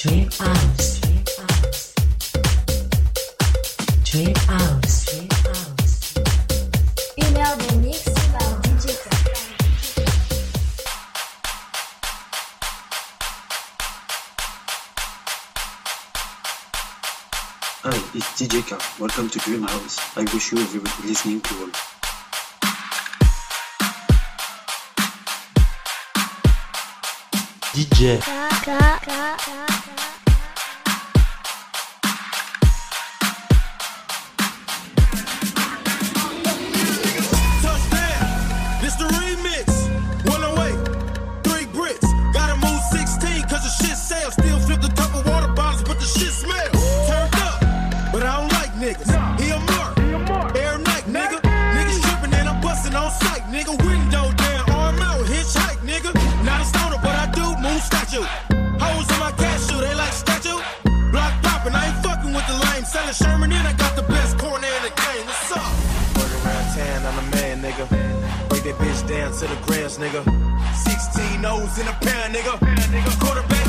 Trip House. Trip House. Une heure de mix Hi, it's DJ Welcome to Dream House. I wish you everyone listening to all. DJ. bitch down to the grass, nigga. 16 O's in a pair, nigga. Quarterback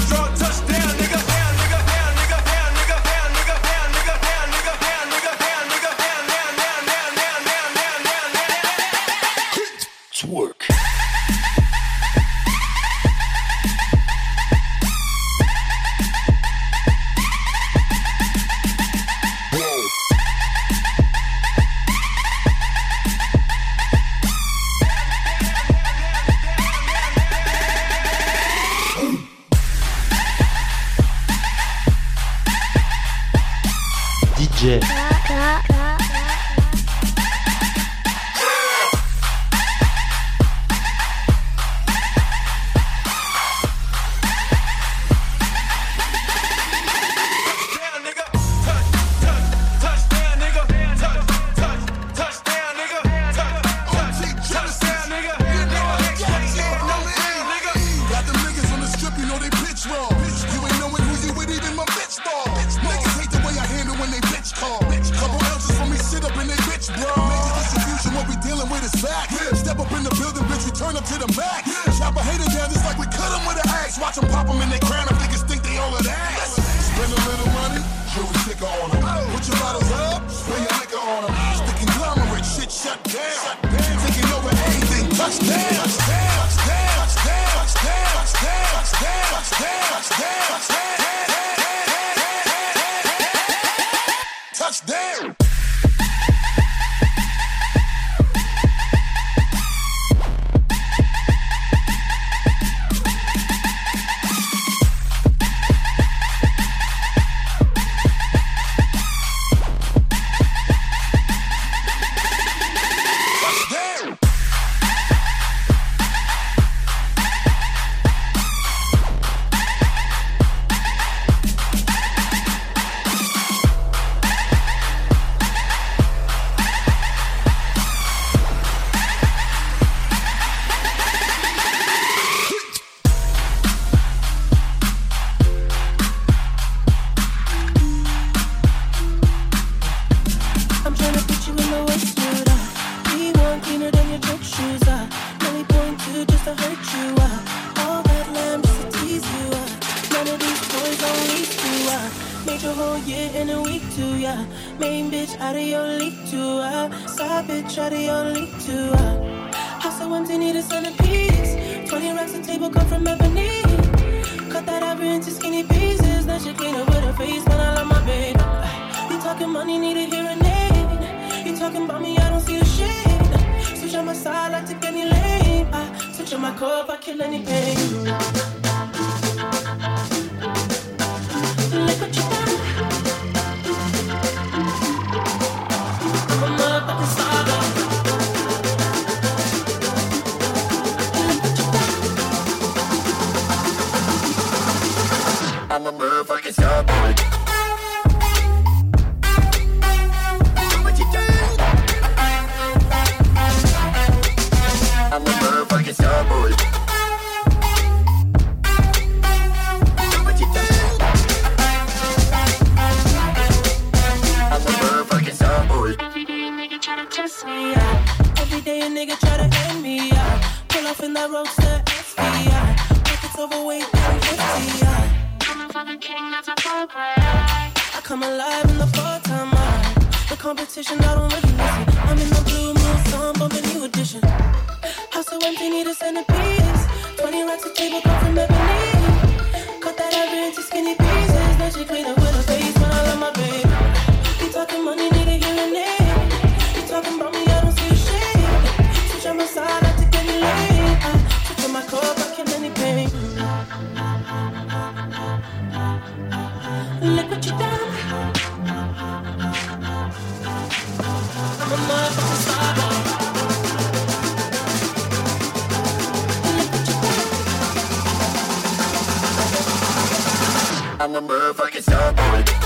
nigga try to end me. I pull off in that roadster SVI. Pockets overweight and empty. I'm a fucking king, that's a I come alive in the part time I The competition, I don't really miss listen. I'm in the blue moon, sun bumping new edition. House so empty, need a centerpiece. 20 racks of table, come from Ebony. Cut that up into skinny pieces. Now she clean up with her face when I love my baby. Keep talking money. I'm a motherfucking star boy.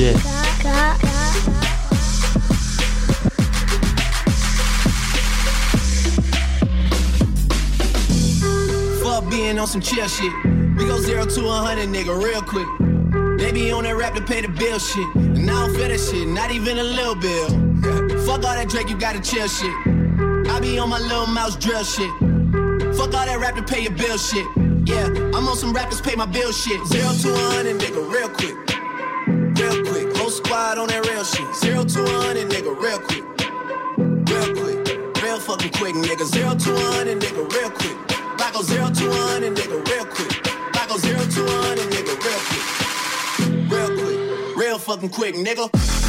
DJ Fuck being on some chill shit. We go zero to a hundred, nigga, real quick. They be on that rap to pay the bill shit. And I don't feel that shit, not even a little bill. Fuck all that Drake, you gotta chill shit. I be on my little mouse drill shit. Fuck all that rap to pay your bill shit. Yeah, I'm on some rappers pay my bill shit. Zero to a hundred, nigga, real quick. Real quick. Whole squad on that real shit. Zero to a hundred, nigga, real quick. Real quick. Real fucking quick, nigga. Zero to a hundred, nigga, real quick. I go zero to a hundred, nigga, real quick. I go zero to a hundred, nigga, real quick. Real quick. Real fucking quick, nigga.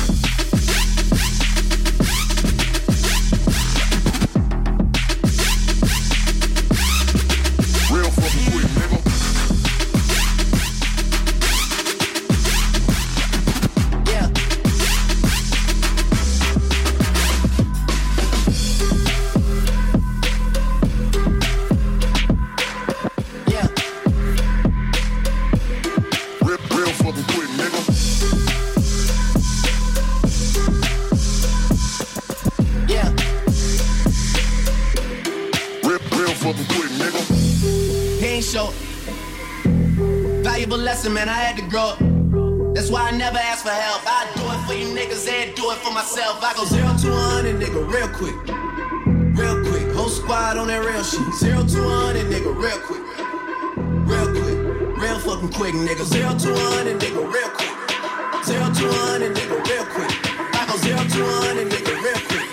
Myself. I go zero to a hundred, nigga, real quick. Real quick. Whole squad on that real shit. Zero to a hundred, nigga, real quick. Real quick. Real fucking quick, nigga. Zero to a hundred, nigga, real quick. Zero to a hundred, nigga, real quick. I go zero to a hundred, nigga, real quick.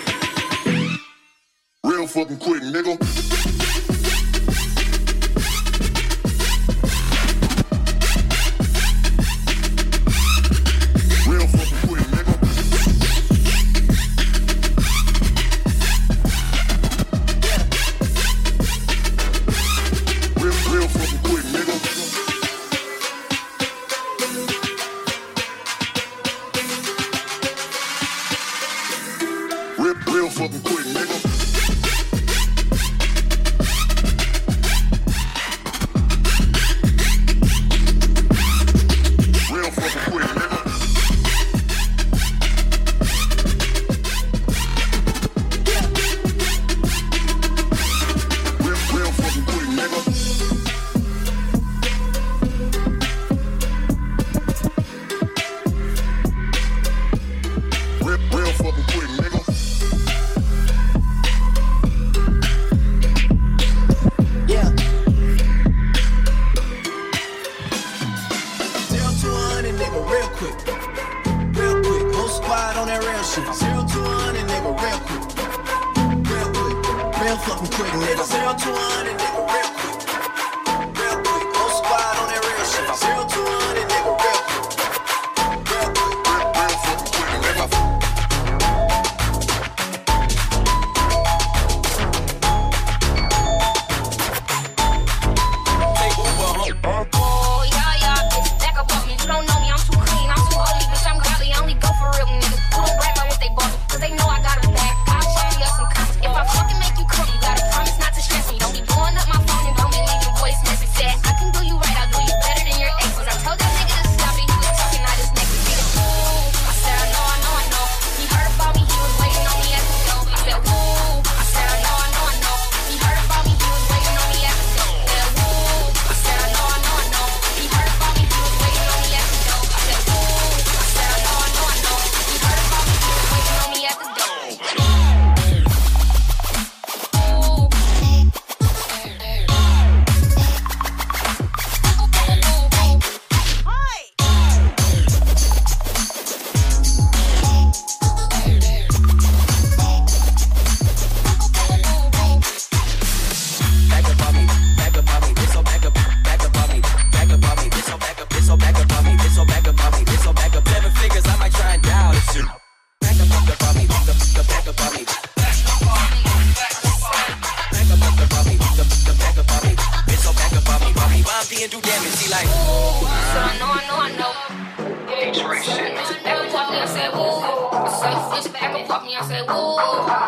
Real fucking quick, nigga.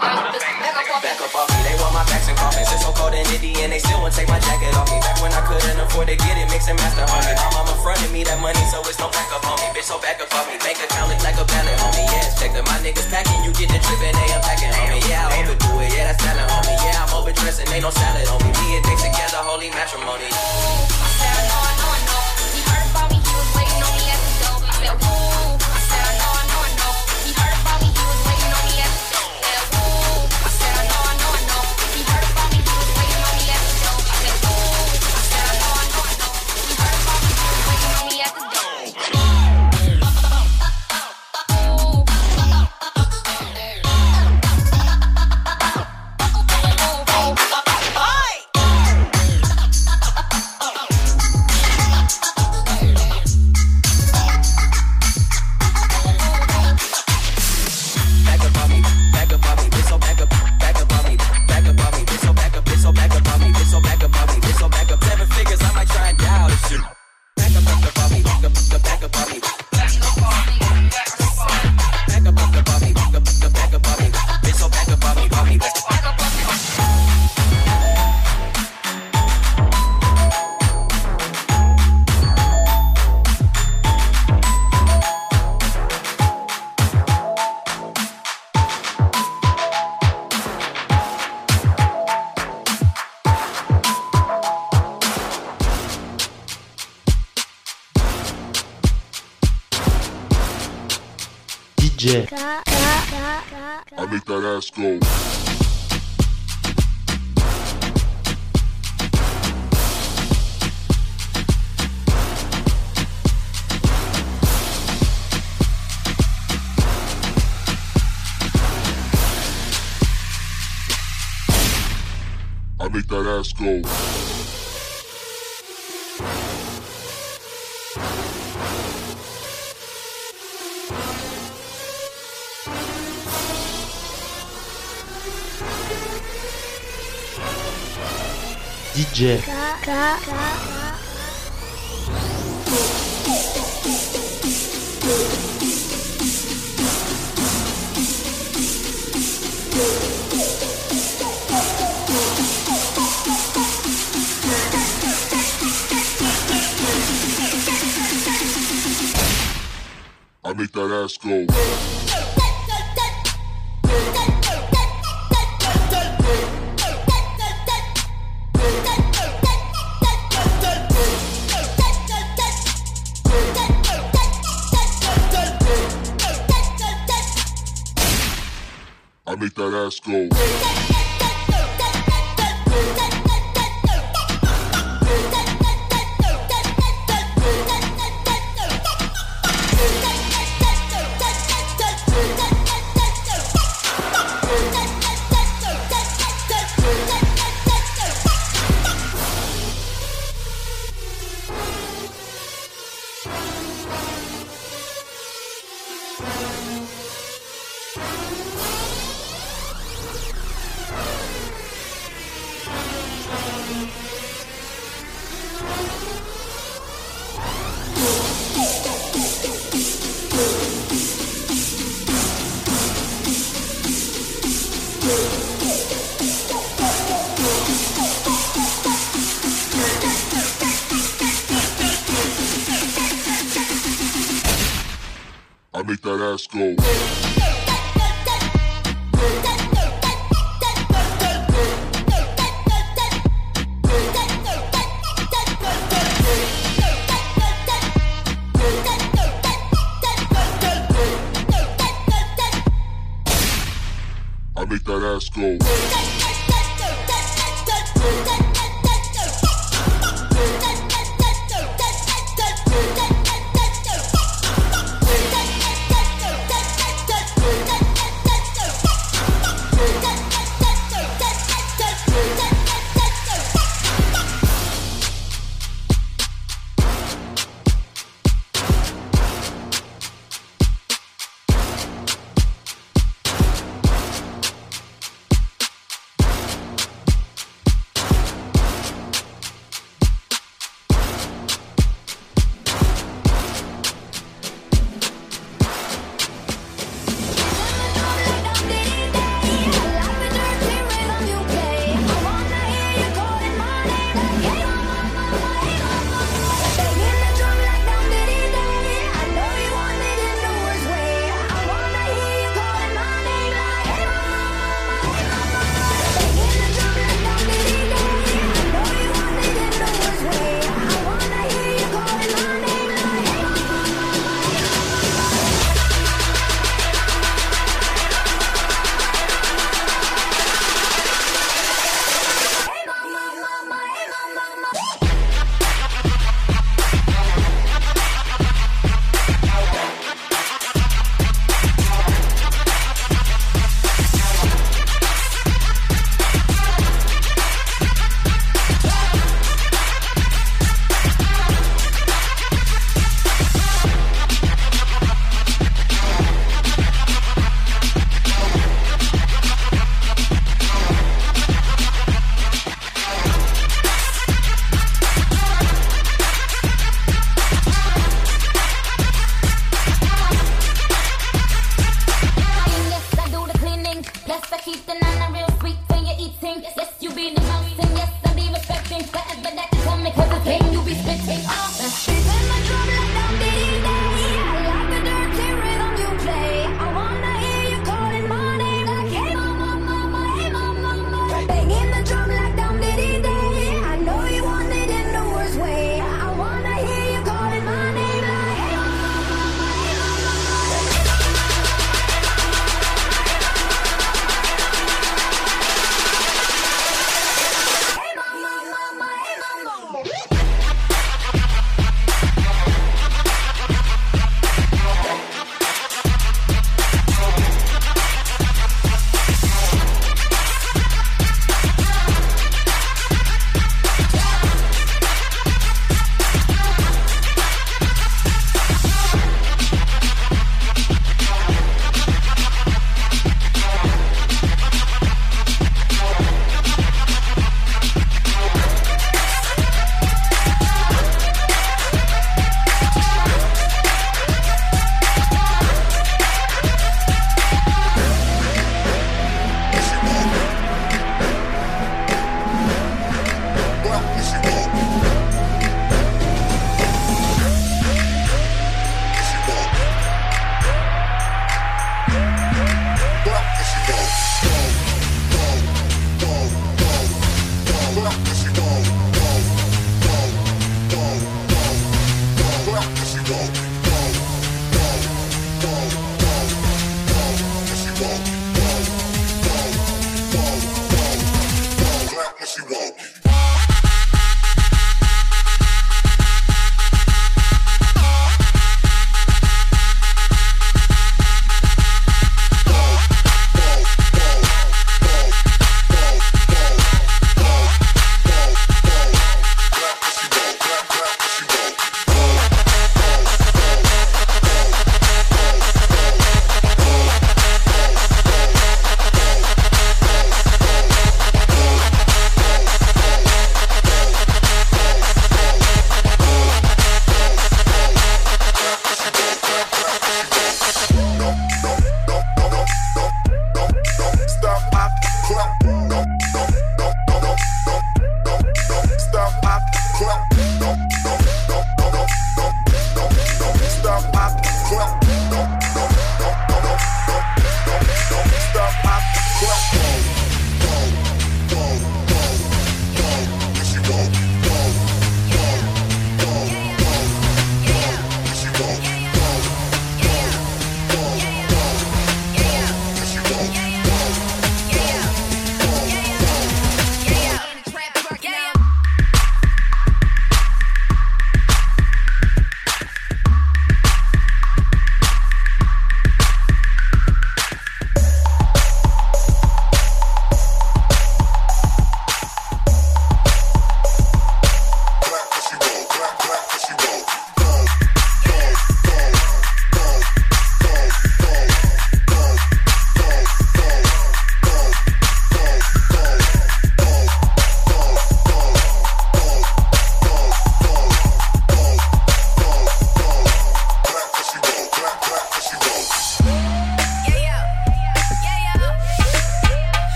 Back up off me. Me, they want my backs and coffins. It's so cold in Indy and they still won't take my jacket off me. Back when I couldn't afford to get it, mix and master on me. My mama fronted me that money, so it's no back up on me. Bitch, so back up on me. Bank account look like a ballot, homie. Yeah, check that my niggas packing. You get the trip and they unpacking, homie. Yeah, I overdo it. Yeah, that's talent, homie. Yeah, I'm overdressing. Ain't no salad on me. Me and Dick together, holy matrimony. DJ. I make that ass go. I make that ass go. I make that ass go.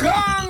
Come!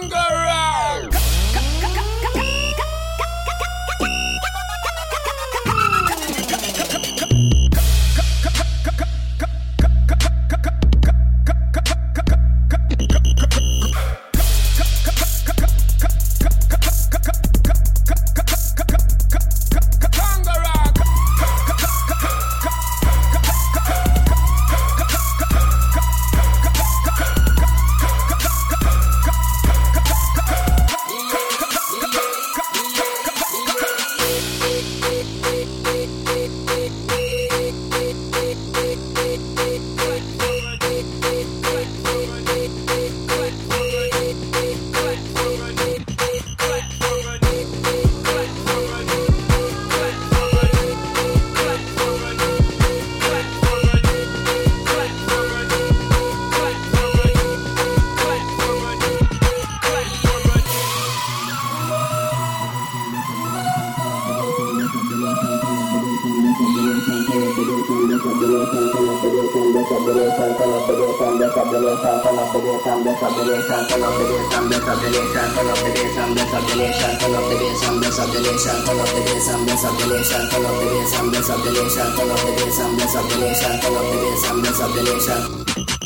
DJ.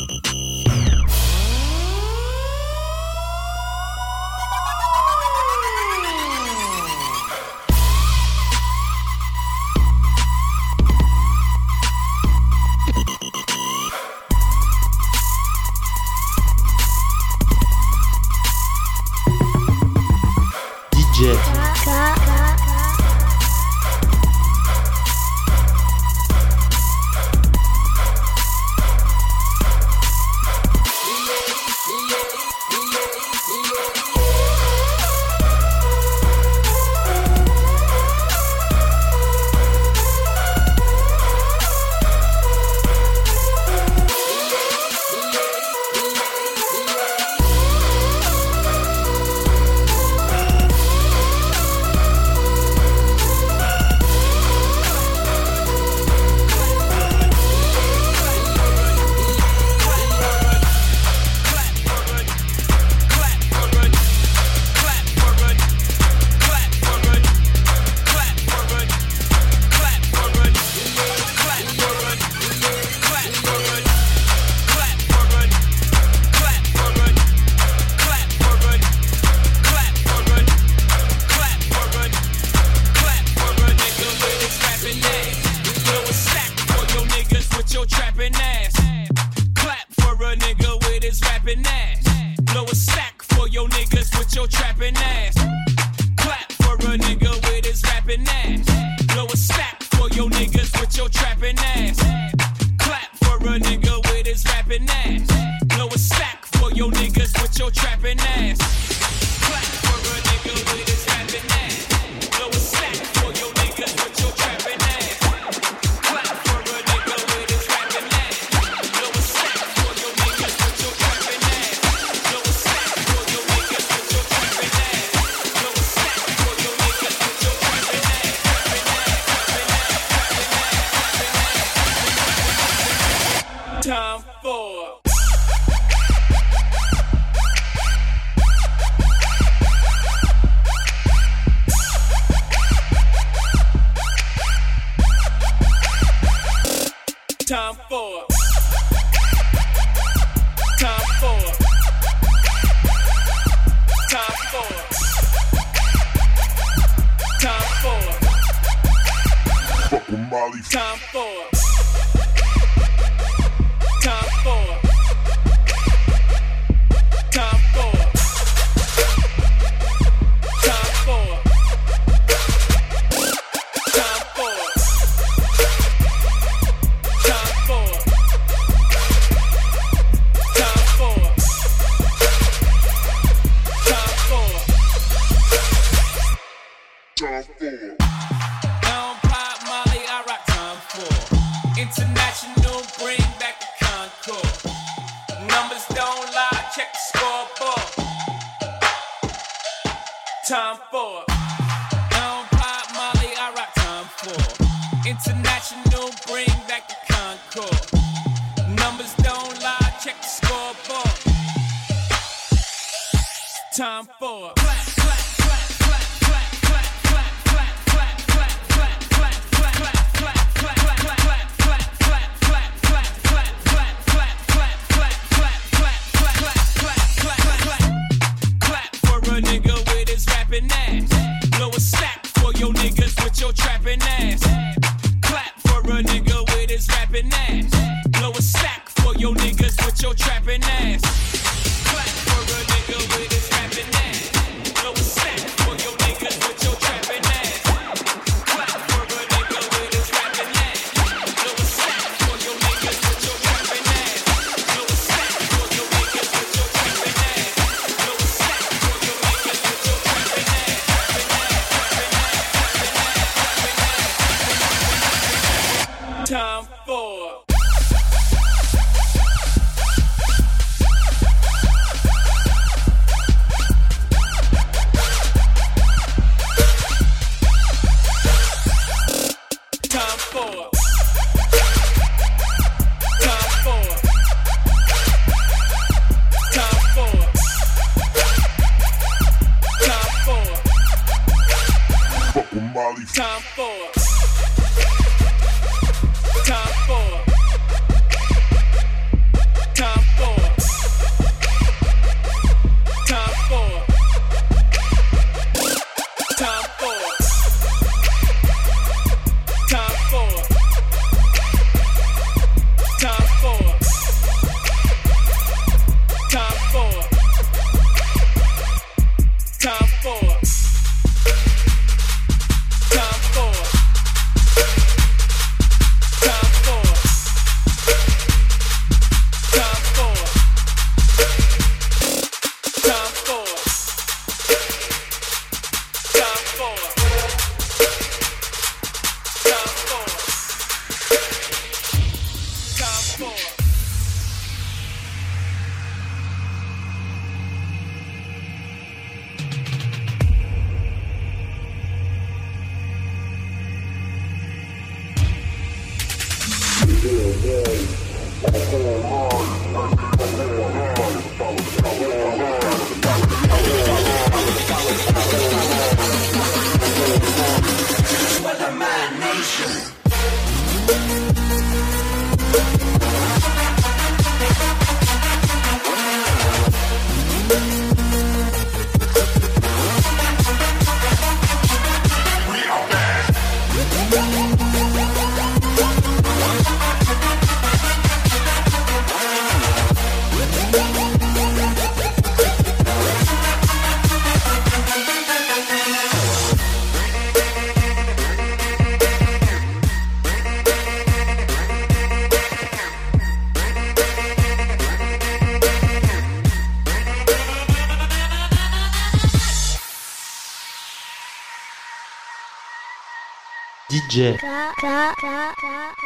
Time for. Time for. legit. Da, da,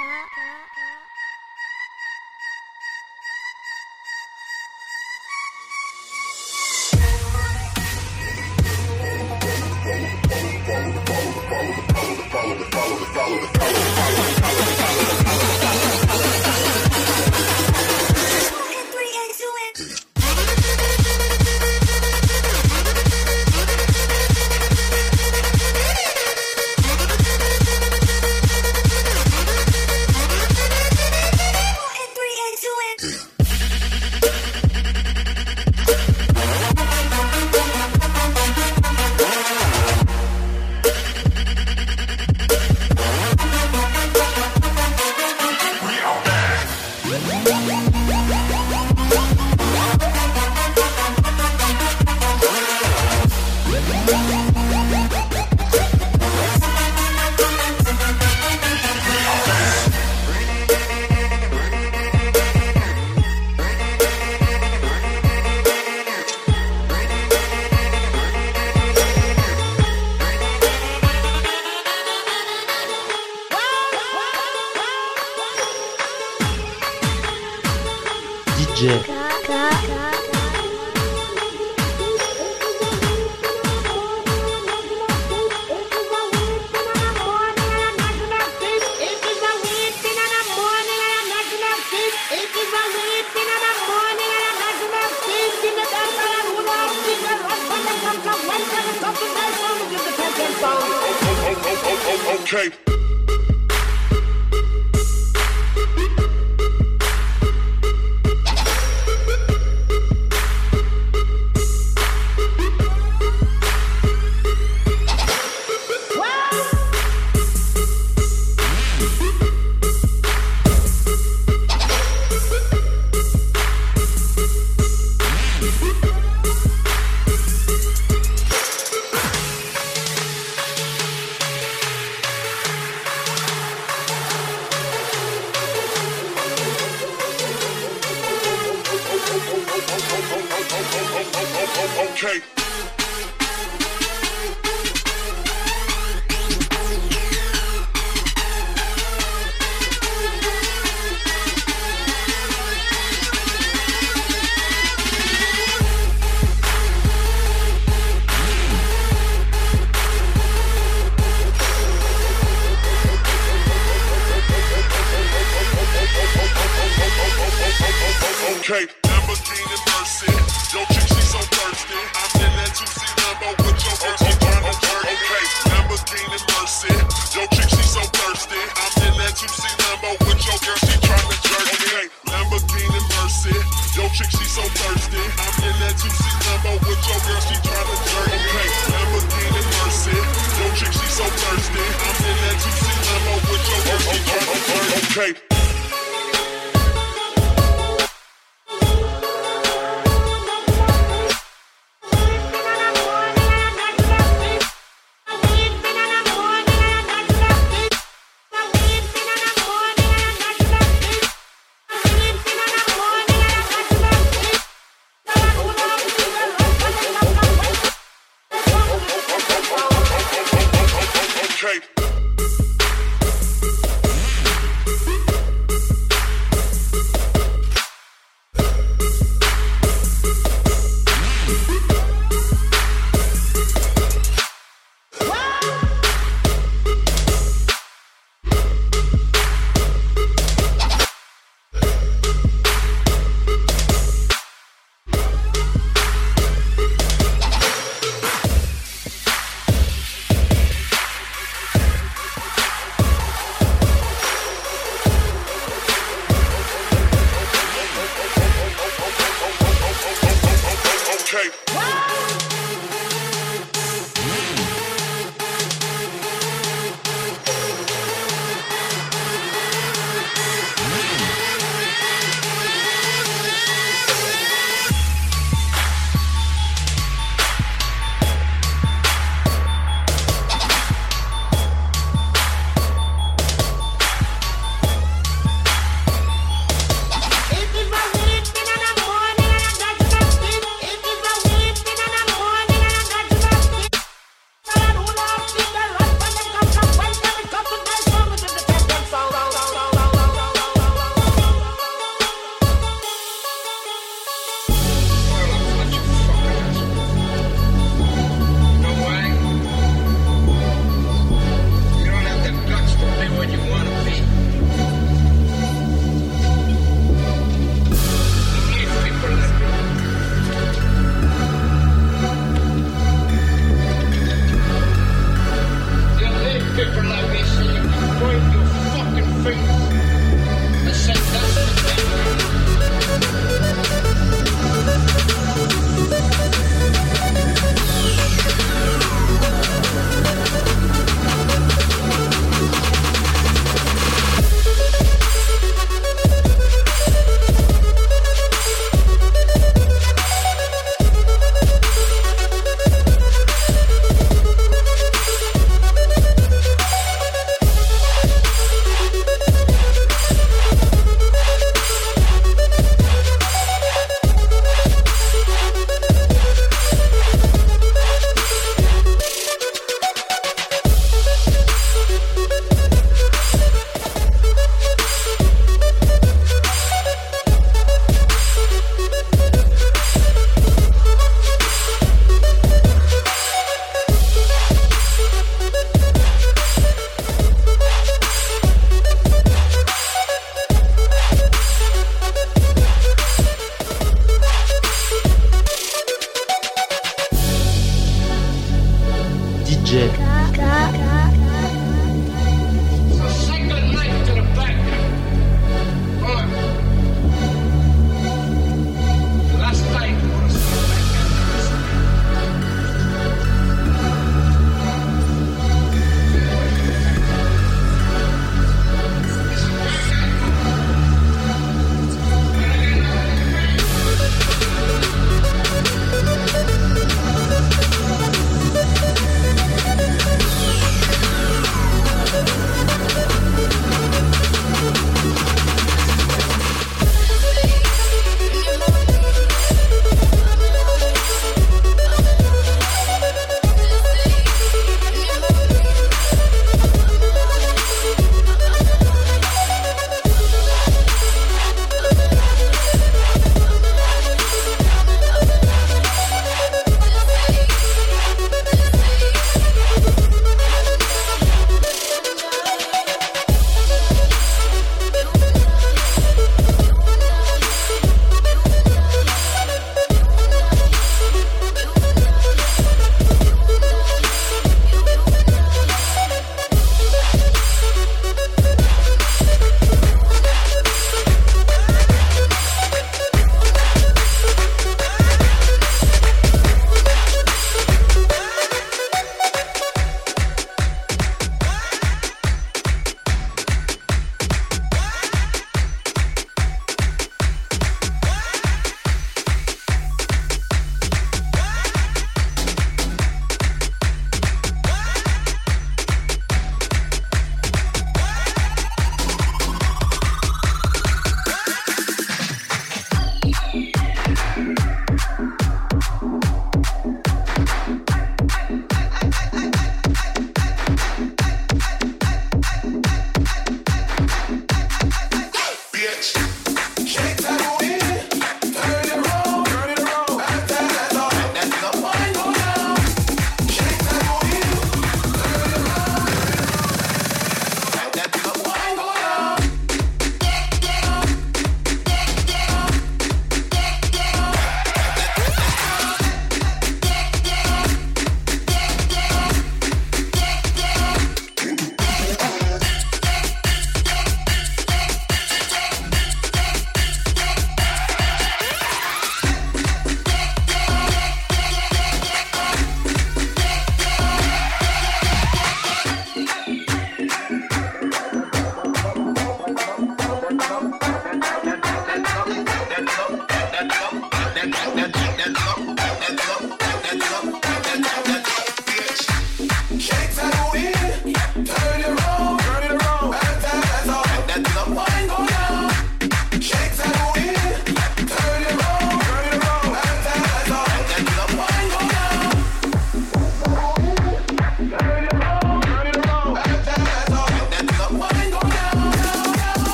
legit. Okay. So